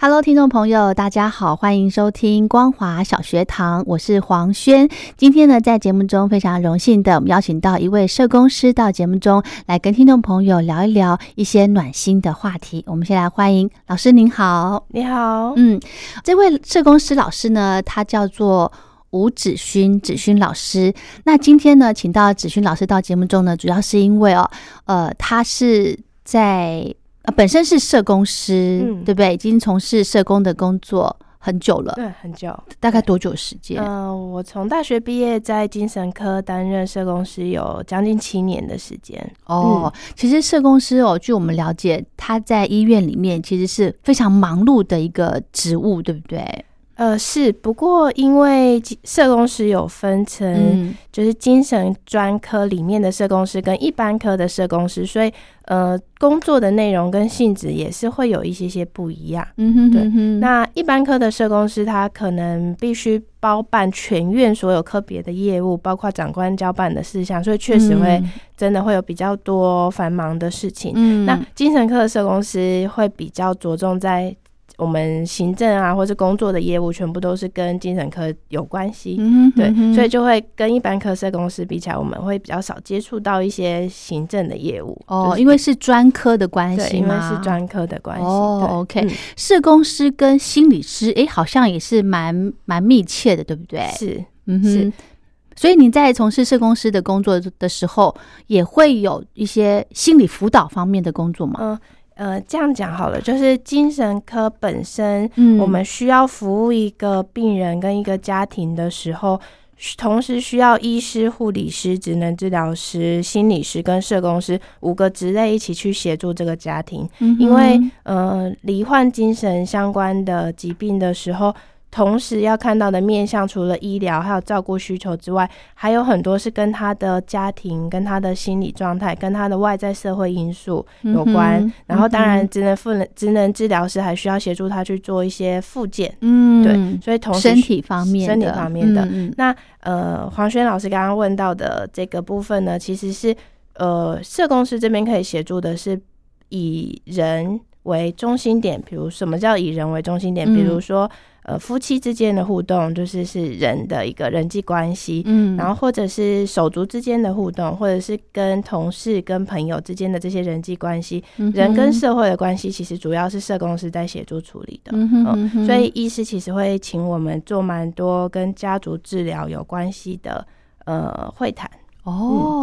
Hello，听众朋友，大家好，欢迎收听光华小学堂，我是黄轩。今天呢，在节目中非常荣幸的，我们邀请到一位社工师到节目中来跟听众朋友聊一聊一些暖心的话题。我们先来欢迎老师，您好，你好，嗯，这位社工师老师呢，他叫做吴子勋，子勋老师。那今天呢，请到子勋老师到节目中呢，主要是因为哦，呃，他是在。本身是社工师，对不对？已经从事社工的工作很久了，对，很久。大概多久时间？嗯，我从大学毕业，在精神科担任社工师有将近七年的时间。哦，其实社工师哦，据我们了解，他在医院里面其实是非常忙碌的一个职务，对不对？呃，是，不过因为社工师有分成，就是精神专科里面的社工师跟一般科的社工师，所以呃，工作的内容跟性质也是会有一些些不一样。嗯哼，对。那一般科的社工师，他可能必须包办全院所有科别的业务，包括长官交办的事项，所以确实会真的会有比较多繁忙的事情。嗯，那精神科的社工师会比较着重在。我们行政啊，或者工作的业务，全部都是跟精神科有关系，对，所以就会跟一般科社公司比起来，我们会比较少接触到一些行政的业务哦，因为是专科的关系因为是专科的关系。哦，OK，社工师跟心理师，哎，好像也是蛮蛮密切的，对不对？是，嗯哼。所以你在从事社工师的工作的时候，也会有一些心理辅导方面的工作吗？嗯。呃，这样讲好了，就是精神科本身，我们需要服务一个病人跟一个家庭的时候，同时需要医师、护理师、职能治疗师、心理师跟社工师五个职类一起去协助这个家庭，因为呃，罹患精神相关的疾病的时候。同时要看到的面向，除了医疗还有照顾需求之外，还有很多是跟他的家庭、跟他的心理状态、跟他的外在社会因素有关。然后，当然，职能复能职能治疗师还需要协助他去做一些复健。嗯，对，所以同时身体方面、身体方面的那呃，黄轩老师刚刚问到的这个部分呢，其实是呃，社工师这边可以协助的是以人为中心点，比如什么叫以人为中心点？比如说。呃，夫妻之间的互动就是是人的一个人际关系，嗯，然后或者是手足之间的互动，或者是跟同事、跟朋友之间的这些人际关系，人跟社会的关系，其实主要是社工师在协助处理的，嗯所以医师其实会请我们做蛮多跟家族治疗有关系的呃会谈。哦，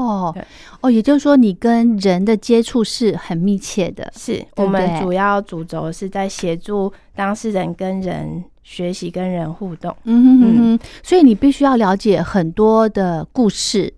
哦哦，也就是说，你跟人的接触是很密切的，是我们主要主轴是在协助当事人跟人。学习跟人互动，嗯嗯，所以你必须要了解很多的故事，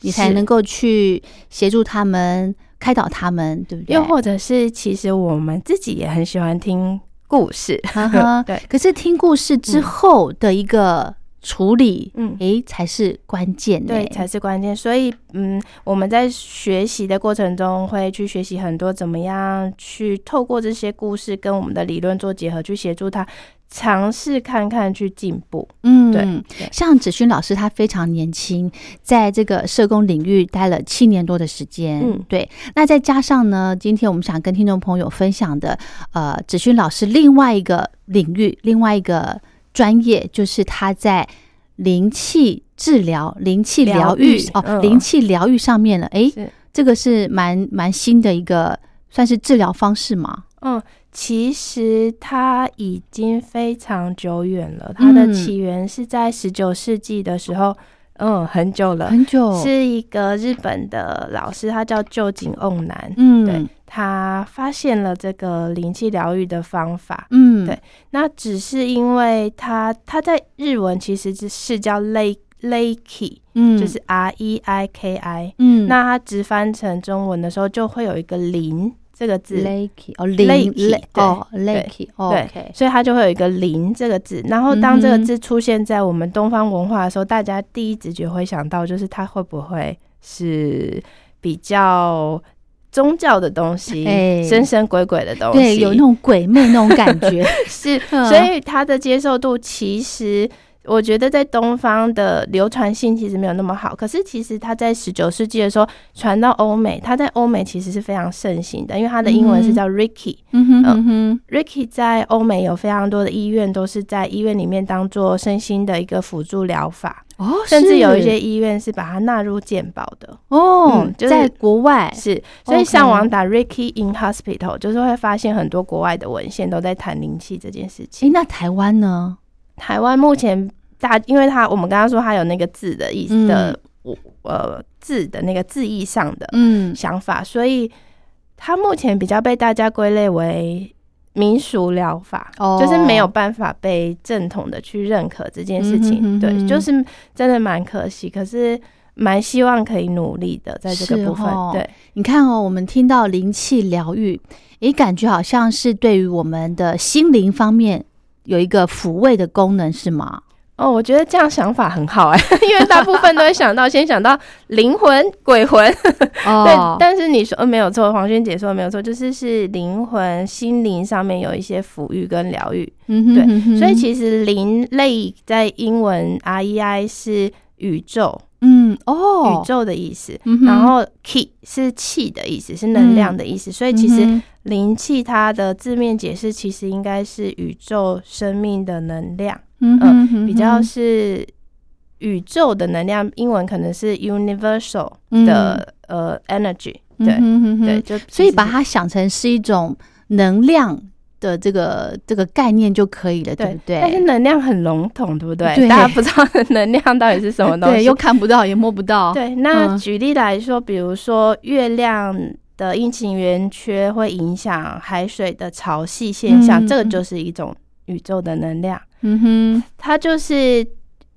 你才能够去协助他们、开导他们，对不对？又或者是，其实我们自己也很喜欢听故事，对。可是听故事之后的一个。处理，嗯，诶，才是关键，对，才是关键。所以，嗯，我们在学习的过程中，会去学习很多怎么样去透过这些故事跟我们的理论做结合，去协助他尝试看看去进步。嗯，对。像子勋老师，他非常年轻，在这个社工领域待了七年多的时间。嗯，对。那再加上呢，今天我们想跟听众朋友分享的，呃，子勋老师另外一个领域，另外一个。专业就是他在灵气治疗、灵气疗愈哦，灵气疗愈上面了。哎，这个是蛮蛮新的一个，算是治疗方式吗？嗯，其实它已经非常久远了。它的起源是在十九世纪的时候，嗯，很久了，很久，是一个日本的老师，他叫旧井瓮男，嗯，对，他发现了这个灵气疗愈的方法，嗯，对，那只是因为他他在日文其实是叫 lakey，嗯，就是 R E I K I，嗯，那他直翻成中文的时候就会有一个灵。这个字，lakey 哦，lakey 哦，lakey 对，所以它就会有一个灵这个字。然后当这个字出现在我们东方文化的时候，大家第一直觉会想到就是它会不会是比较宗教的东西，神神鬼鬼的东西，对，有那种鬼魅那种感觉。是，所以他的接受度其实。我觉得在东方的流传性其实没有那么好，可是其实它在十九世纪的时候传到欧美，它在欧美其实是非常盛行的，因为它的英文是叫 Ricky，嗯哼，Ricky 在欧美有非常多的医院都是在医院里面当做身心的一个辅助疗法哦，甚至有一些医院是把它纳入健保的哦，就在国外。是，所以上网打 Ricky in Hospital，就是会发现很多国外的文献都在谈灵气这件事情。那台湾呢？台湾目前大，因为他我们刚刚说他有那个字的意思的，呃字的那个字义上的嗯想法，所以他目前比较被大家归类为民俗疗法，就是没有办法被正统的去认可这件事情。对，就是真的蛮可惜，可是蛮希望可以努力的在这个部分。对，你看哦，我们听到灵气疗愈，也感觉好像是对于我们的心灵方面。有一个抚慰的功能是吗？哦，我觉得这样想法很好哎，因为大部分都会想到先想到灵魂、鬼魂。对，但是你说没有错，黄轩姐说的没有错，就是是灵魂、心灵上面有一些抚育跟疗愈。嗯，对，所以其实灵类在英文 R E I 是宇宙。嗯哦，宇宙的意思，然后 key 是气的意思，是能量的意思，所以其实灵气它的字面解释其实应该是宇宙生命的能量，嗯，比较是宇宙的能量，英文可能是 universal 的呃 energy，对对，就所以把它想成是一种能量。的这个这个概念就可以了，对不对？但是能量很笼统，对不对？大家不知道能量到底是什么东西，对又看不到也摸不到。对，那举例来说，比如说月亮的阴晴圆缺会影响海水的潮汐现象，这个就是一种宇宙的能量。嗯哼，它就是。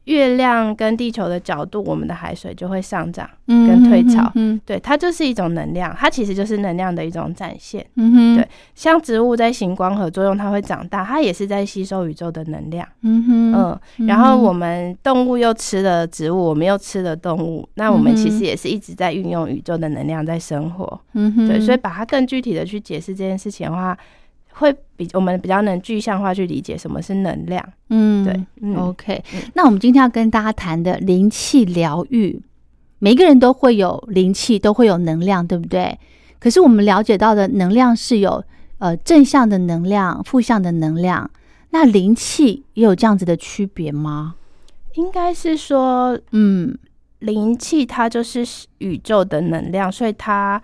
月亮跟地球的角度，我们的海水就会上涨跟退潮。嗯，对，它就是一种能量，它其实就是能量的一种展现。嗯哼，对，像植物在行光合作用，它会长大，它也是在吸收宇宙的能量。嗯哼，嗯，然后我们动物又吃了植物，我们又吃了动物，那我们其实也是一直在运用宇宙的能量在生活。嗯哼，对，所以把它更具体的去解释这件事情的话。会比我们比较能具象化去理解什么是能量，嗯，对，OK。那我们今天要跟大家谈的灵气疗愈，每个人都会有灵气，都会有能量，对不对？可是我们了解到的能量是有呃正向的能量、负向的能量，那灵气也有这样子的区别吗？应该是说，嗯，灵气它就是宇宙的能量，所以它，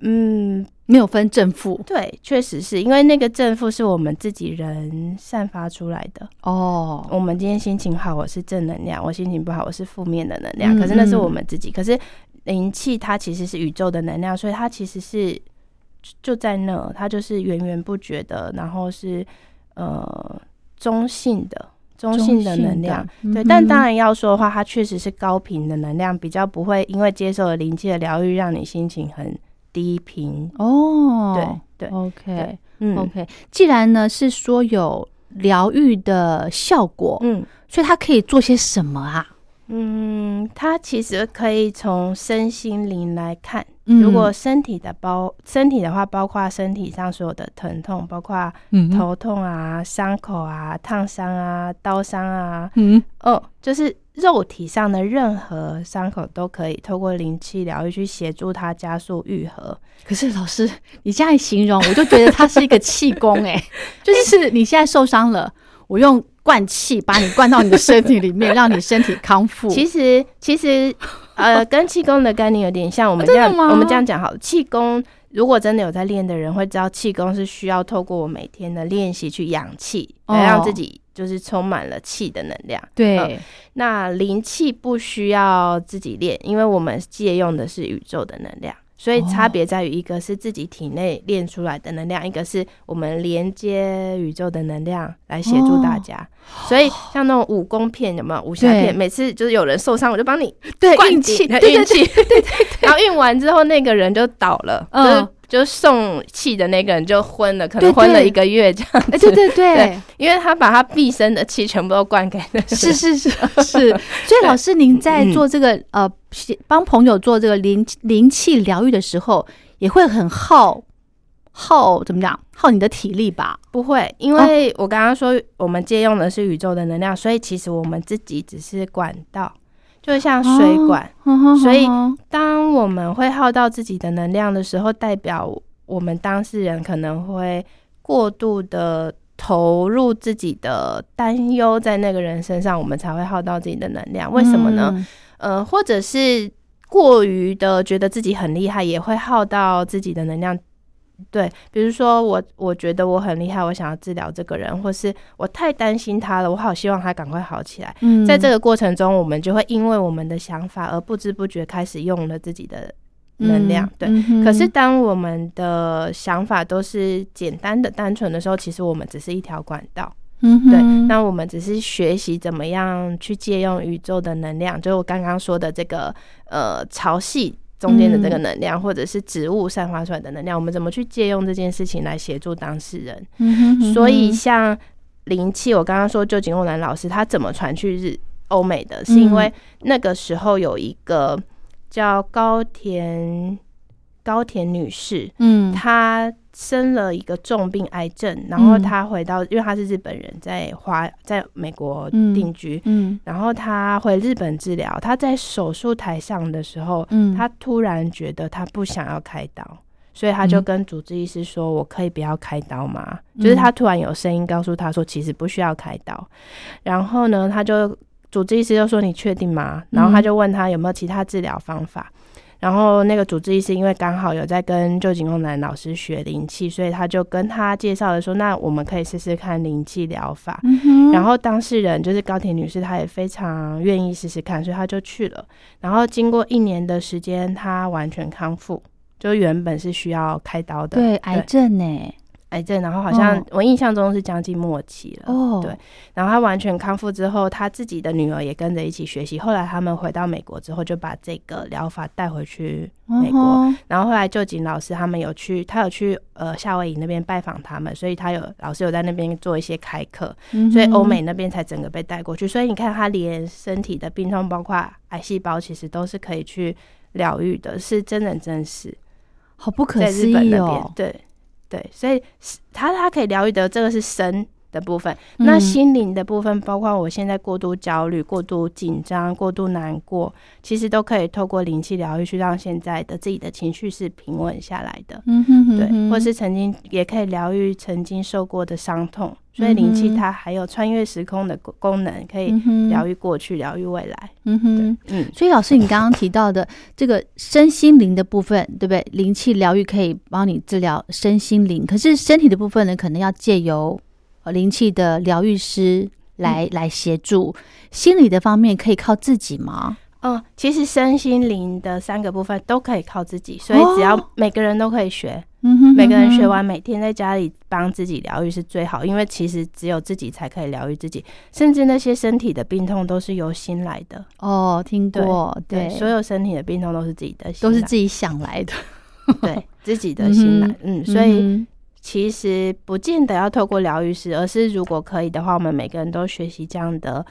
嗯。没有分正负，对，确实是因为那个正负是我们自己人散发出来的哦。我们今天心情好，我是正能量；我心情不好，我是负面的能量。可是那是我们自己。可是灵气它其实是宇宙的能量，所以它其实是就在那，它就是源源不绝的，然后是呃中性的、中性的能量。对，但当然要说的话，它确实是高频的能量，比较不会因为接受了灵气的疗愈，让你心情很。低频哦，对对，OK，嗯，OK。既然呢是说有疗愈的效果，嗯，所以它可以做些什么啊？嗯，它其实可以从身心灵来看。如果身体的包身体的话，包括身体上所有的疼痛，包括头痛啊、伤口啊、烫伤啊、刀伤啊，嗯，哦，就是肉体上的任何伤口都可以透过灵气疗愈去协助它加速愈合。可是老师，你这样形容，我就觉得它是一个气功，哎，就是你现在受伤了，我用。灌气，把你灌到你的身体里面，让你身体康复。其实，其实，呃，跟气功的概念有点像。我们这样，我们这样讲好。气功如果真的有在练的人，会知道气功是需要透过我每天的练习去养气，来让自己。就是充满了气的能量。对，那灵气不需要自己练，因为我们借用的是宇宙的能量。所以差别在于，一个是自己体内练出来的能量，一个是我们连接宇宙的能量来协助大家。所以 像那种武功片有没有武侠片？每次就是有人受伤，我就帮你对运气，运气，对对对，然后运完之后那个人就倒了，嗯。就送气的那个人就昏了，可能昏了一个月这样子。对对对，因为他把他毕生的气全部都灌给了。是是是 是。所以老师，您在做这个呃，帮朋友做这个灵灵气疗愈的时候，也会很耗耗怎么讲？耗你的体力吧？不会，因为我刚刚说我们借用的是宇宙的能量，所以其实我们自己只是管道。就像水管，所以当我们会耗到自己的能量的时候，代表我们当事人可能会过度的投入自己的担忧在那个人身上，我们才会耗到自己的能量。为什么呢？呃，或者是过于的觉得自己很厉害，也会耗到自己的能量。对，比如说我，我觉得我很厉害，我想要治疗这个人，或是我太担心他了，我好希望他赶快好起来。嗯，在这个过程中，我们就会因为我们的想法而不知不觉开始用了自己的能量。对，可是当我们的想法都是简单的、单纯的时候，其实我们只是一条管道。嗯，对，那我们只是学习怎么样去借用宇宙的能量，就是我刚刚说的这个呃潮汐。中间的这个能量，或者是植物散发出来的能量，我们怎么去借用这件事情来协助当事人？所以像灵气，我刚刚说旧井欧南老师他怎么传去日欧美的，是因为那个时候有一个叫高田高田女士，嗯，她。生了一个重病癌症，然后他回到，因为他是日本人，在华在美国定居，嗯，然后他回日本治疗。他在手术台上的时候，嗯，他突然觉得他不想要开刀，所以他就跟主治医师说：“我可以不要开刀吗？”就是他突然有声音告诉他说：“其实不需要开刀。”然后呢，他就主治医师就说：“你确定吗？”然后他就问他有没有其他治疗方法。然后那个主治医师因为刚好有在跟旧景公男老师学灵气，所以他就跟他介绍了说，那我们可以试试看灵气疗法。然后当事人就是高铁女士，她也非常愿意试试看，所以她就去了。然后经过一年的时间，她完全康复，就原本是需要开刀的，对癌症呢。癌症，然后好像我印象中是将近末期了。哦，对，然后他完全康复之后，他自己的女儿也跟着一起学习。后来他们回到美国之后，就把这个疗法带回去美国。然后后来就景老师他们有去，他有去呃夏威夷那边拜访他们，所以他有老师有在那边做一些开课，所以欧美那边才整个被带过去。所以你看，他连身体的病痛，包括癌细胞，其实都是可以去疗愈的，是真人真事，好不可思议哦。对。对，所以他他可以疗愈的这个是神的部分，那心灵的部分，包括我现在过度焦虑、过度紧张、过度难过，其实都可以透过灵气疗愈去让现在的自己的情绪是平稳下来的。嗯哼，对，或是曾经也可以疗愈曾经受过的伤痛。所以灵气它还有穿越时空的功能，可以疗愈过去，疗愈未来。嗯哼，嗯。所以老师，你刚刚提到的这个身心灵的部分，对不对？灵气疗愈可以帮你治疗身心灵，可是身体的部分呢，可能要借由灵气的疗愈师来来协助。心理的方面可以靠自己吗？嗯，其实身心灵的三个部分都可以靠自己，所以只要每个人都可以学。嗯哼，每个人学完，每天在家里帮自己疗愈是最好，因为其实只有自己才可以疗愈自己，甚至那些身体的病痛都是由心来的。哦，听过，对，所有身体的病痛都是自己的，都是自己想来的，对，自己的心来。嗯，所以其实不见得要透过疗愈师，而是如果可以的话，我们每个人都学习这样的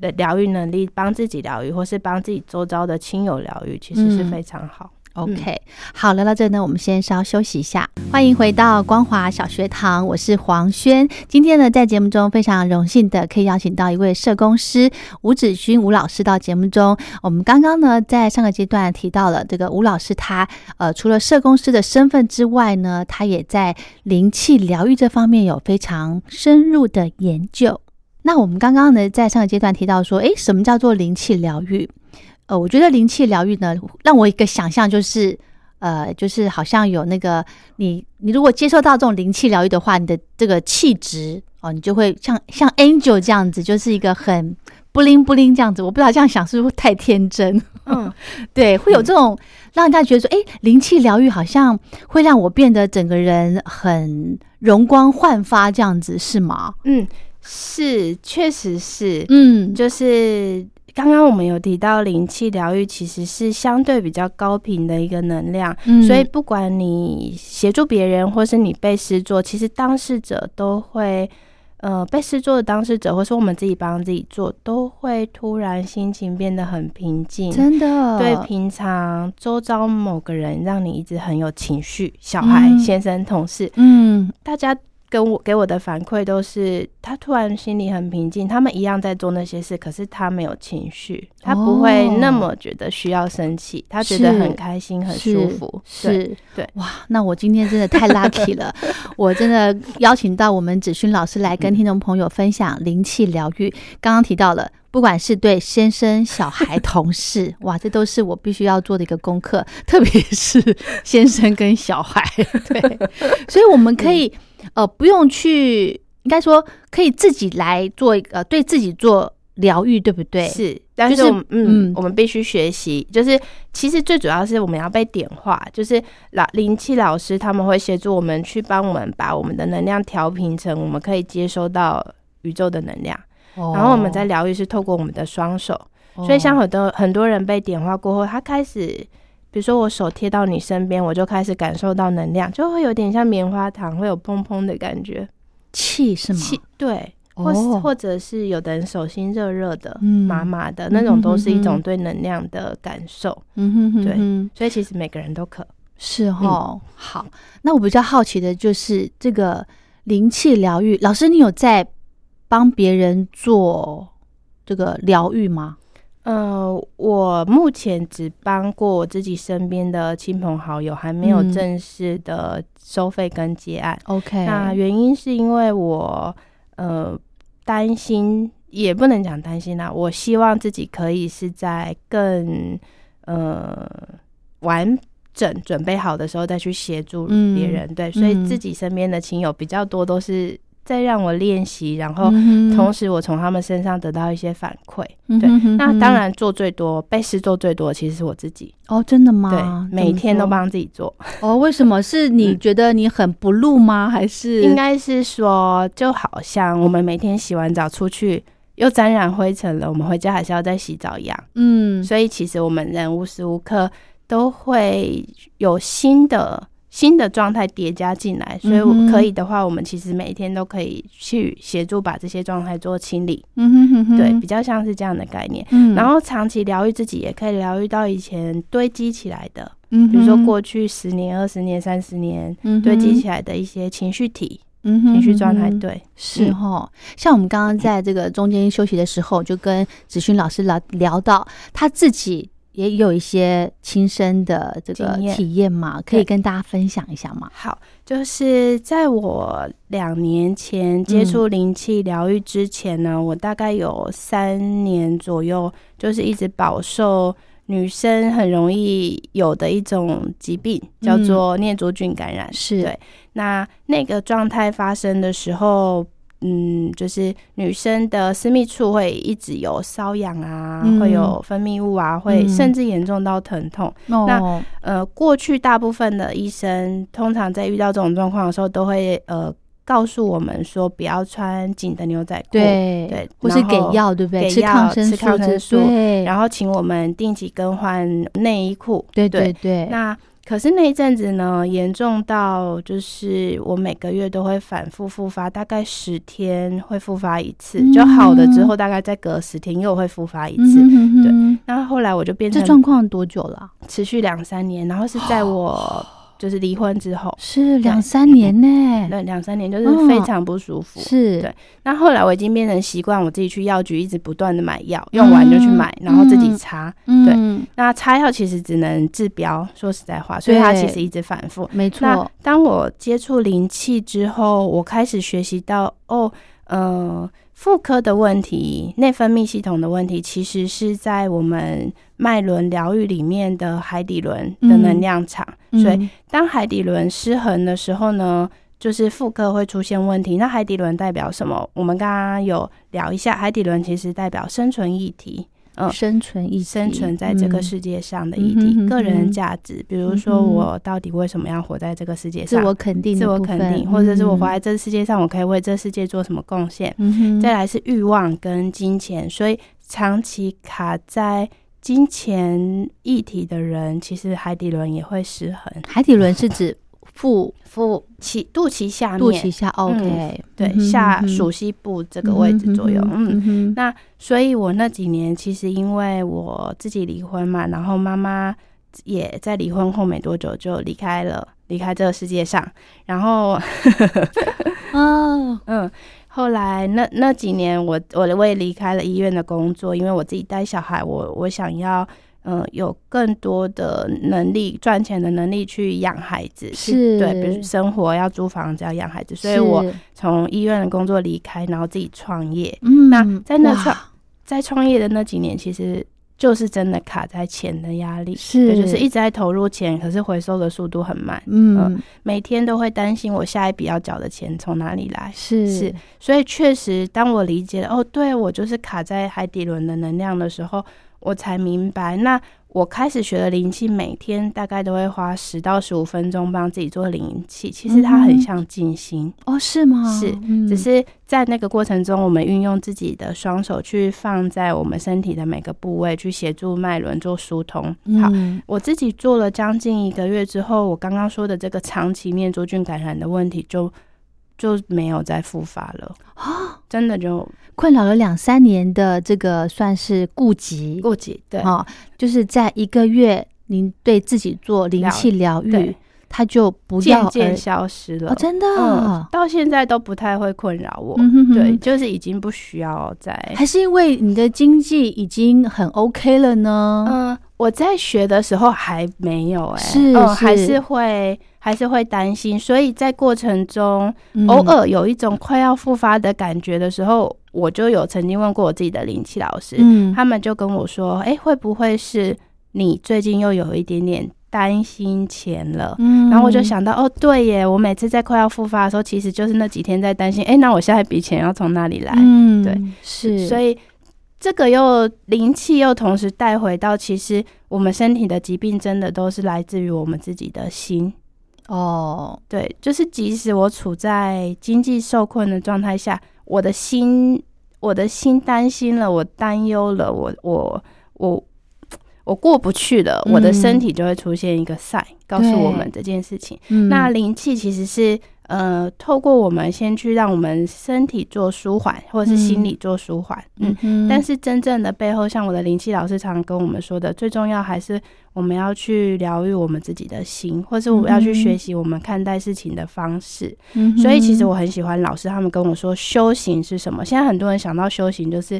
的疗愈能力，帮自己疗愈，或是帮自己周遭的亲友疗愈，其实是非常好。OK，好，聊到这呢，我们先稍休息一下。欢迎回到光华小学堂，我是黄轩。今天呢，在节目中非常荣幸的可以邀请到一位社工师吴子勋吴老师到节目中。我们刚刚呢，在上个阶段提到了这个吴老师，他呃，除了社工师的身份之外呢，他也在灵气疗愈这方面有非常深入的研究。那我们刚刚呢，在上个阶段提到说，诶，什么叫做灵气疗愈？呃，我觉得灵气疗愈呢，让我一个想象就是，呃，就是好像有那个你，你如果接受到这种灵气疗愈的话，你的这个气质哦，你就会像像 Angel 这样子，就是一个很不灵不灵这样子。我不知道这样想是不是太天真？嗯，对，会有这种让人家觉得说，哎，灵气疗愈好像会让我变得整个人很容光焕发，这样子是吗？嗯，是，确实是，嗯，就是刚刚我们有提到灵气疗愈其实是相对比较高频的一个能量，所以不管你协助别人或是你被施作，其实当事者都会。呃，被施作的当事者，或是我们自己帮自己做，都会突然心情变得很平静。真的，对平常周遭某个人让你一直很有情绪，小孩、先生、同事，嗯，大家。跟我给我的反馈都是，他突然心里很平静。他们一样在做那些事，可是他没有情绪，他不会那么觉得需要生气，他觉得很开心、很舒服。是，对，哇，那我今天真的太 lucky 了，我真的邀请到我们子勋老师来跟听众朋友分享灵气疗愈。刚刚提到了，不管是对先生、小孩、同事，哇，这都是我必须要做的一个功课，特别是先生跟小孩。对，所以我们可以。呃，不用去，应该说可以自己来做一个对自己做疗愈，对不对？是，但是嗯，我们必须学习，就是其实最主要是我们要被点化，就是老灵气老师他们会协助我们去帮我们把我们的能量调平成我们可以接收到宇宙的能量，然后我们在疗愈是透过我们的双手，所以像很多很多人被点化过后，他开始。比如说，我手贴到你身边，我就开始感受到能量，就会有点像棉花糖，会有砰砰的感觉，气是吗？气对，或或者是有的人手心热热的、麻麻的那种，都是一种对能量的感受。嗯哼，对，所以其实每个人都可是哦。好，那我比较好奇的就是这个灵气疗愈，老师，你有在帮别人做这个疗愈吗？呃，我目前只帮过我自己身边的亲朋好友，还没有正式的收费跟结案。OK，那原因是因为我呃担心，也不能讲担心啦，我希望自己可以是在更呃完整准备好的时候再去协助别人。对，所以自己身边的亲友比较多都是。再让我练习，然后同时我从他们身上得到一些反馈。对，那当然做最多、被试做最多，其实是我自己。哦，真的吗？对，每天都帮自己做。哦，为什么？是你觉得你很不露吗？还是应该是说，就好像我们每天洗完澡出去又沾染灰尘了，我们回家还是要再洗澡一样。嗯，所以其实我们人无时无刻都会有新的。新的状态叠加进来，所以我可以的话，我们其实每一天都可以去协助把这些状态做清理。嗯哼哼哼，对，比较像是这样的概念。嗯，然后长期疗愈自己，也可以疗愈到以前堆积起来的，嗯，比如说过去十年、二十年、三十年堆积起来的一些情绪体、情绪状态。对，是哈。像我们刚刚在这个中间休息的时候，就跟子勋老师聊聊到他自己。也有一些亲身的这个体验嘛，可以跟大家分享一下吗？好，就是在我两年前接触灵气疗愈之前呢，我大概有三年左右，就是一直饱受女生很容易有的一种疾病，叫做念珠菌感染。是对，那那个状态发生的时候。嗯，就是女生的私密处会一直有瘙痒啊，会有分泌物啊，会甚至严重到疼痛。那呃，过去大部分的医生通常在遇到这种状况的时候，都会呃告诉我们说，不要穿紧的牛仔裤，对对，或是给药，对不对？吃抗生素，吃抗生素，对。然后请我们定期更换内衣裤，对对对。那可是那一阵子呢，严重到就是我每个月都会反复复发，大概十天会复发一次，就好了之后，大概再隔十天又会复发一次。对，那后来我就变成这状况多久了？持续两三年，然后是在 我。就是离婚之后是两三年呢，对，两三年就是非常不舒服。是对，那后来我已经变成习惯，我自己去药局一直不断的买药，用完就去买，然后自己擦。对，那擦药其实只能治标，说实在话，所以它其实一直反复。没错。那当我接触灵气之后，我开始学习到，哦，呃。妇科的问题、内分泌系统的问题，其实是在我们脉轮疗愈里面的海底轮的能量场。所以，当海底轮失衡的时候呢，就是妇科会出现问题。那海底轮代表什么？我们刚刚有聊一下，海底轮其实代表生存议题。嗯，生存议生存在这个世界上的议题，个人价值，比如说我到底为什么要活在这个世界上？自我肯定，自我肯定，或者是我活在这个世界上，我可以为这世界做什么贡献？再来是欲望跟金钱，所以长期卡在金钱一体的人，其实海底轮也会失衡。海底轮是指。腹腹脐肚脐下面，肚脐下，OK，对，下属膝部这个位置左右，嗯，那所以，我那几年其实因为我自己离婚嘛，然后妈妈也在离婚后没多久就离开了，离开这个世界上，然后，哦，嗯，后来那那几年，我我我也离开了医院的工作，因为我自己带小孩，我我想要。嗯，有更多的能力赚钱的能力去养孩子，是对，比如生活要租房子要养孩子，所以我从医院的工作离开，然后自己创业。嗯，那在那创在创业的那几年，其实就是真的卡在钱的压力，是，就是一直在投入钱，可是回收的速度很慢。嗯，每天都会担心我下一笔要缴的钱从哪里来，是是，所以确实，当我理解哦，对我就是卡在海底轮的能量的时候。我才明白，那我开始学的灵气，每天大概都会花十到十五分钟帮自己做灵气。其实它很像静心哦，是吗？是，只是在那个过程中，我们运用自己的双手去放在我们身体的每个部位，去协助脉轮做疏通。好，我自己做了将近一个月之后，我刚刚说的这个长期面珠菌感染的问题就。就没有再复发了啊！真的就困扰了两三年的这个算是顾及顾及对哈，就是在一个月您对自己做灵气疗愈，它就不渐渐消失了。真的，到现在都不太会困扰我。对，就是已经不需要再。还是因为你的经济已经很 OK 了呢？嗯，我在学的时候还没有哎，是还是会。还是会担心，所以在过程中偶尔有一种快要复发的感觉的时候，我就有曾经问过我自己的灵气老师，嗯，他们就跟我说：“哎，会不会是你最近又有一点点担心钱了？”嗯，然后我就想到，哦，对耶，我每次在快要复发的时候，其实就是那几天在担心，哎，那我下一笔钱要从哪里来？嗯，对，是，所以这个又灵气又同时带回到，其实我们身体的疾病真的都是来自于我们自己的心。哦，对，就是即使我处在经济受困的状态下，我的心，我的心担心了，我担忧了，我我我我过不去了，我的身体就会出现一个 sign，告诉我们这件事情。那灵气其实是。呃，透过我们先去让我们身体做舒缓，或者是心理做舒缓，嗯，但是真正的背后，像我的灵气老师常跟我们说的，最重要还是我们要去疗愈我们自己的心，或是我们要去学习我们看待事情的方式。嗯，所以其实我很喜欢老师他们跟我说修行是什么。现在很多人想到修行就是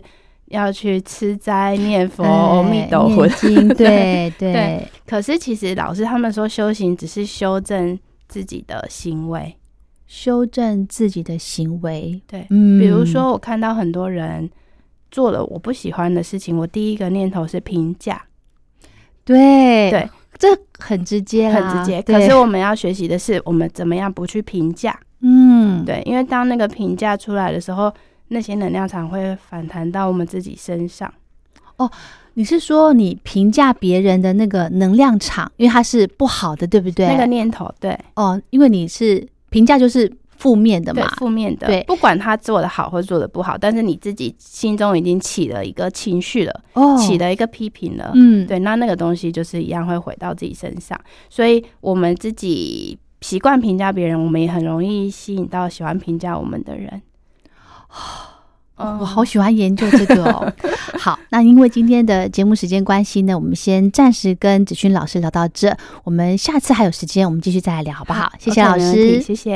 要去吃斋念佛、阿弥陀佛对，对对。可是其实老师他们说修行只是修正自己的行为。修正自己的行为，对，嗯，比如说我看到很多人做了我不喜欢的事情，我第一个念头是评价，对对，这很直接，很直接。可是我们要学习的是，我们怎么样不去评价，嗯，对，因为当那个评价出来的时候，那些能量场会反弹到我们自己身上。哦，你是说你评价别人的那个能量场，因为它是不好的，对不对？那个念头，对，哦，因为你是。评价就是负面的嘛，负面的。对，不管他做的好或做的不好，但是你自己心中已经起了一个情绪了，哦，起了一个批评了，嗯，对，那那个东西就是一样会回到自己身上。所以，我们自己习惯评价别人，我们也很容易吸引到喜欢评价我们的人。我好喜欢研究这个哦。好，那因为今天的节目时间关系呢，我们先暂时跟子勋老师聊到这。我们下次还有时间，我们继续再来聊，好不好？谢谢老师，谢谢。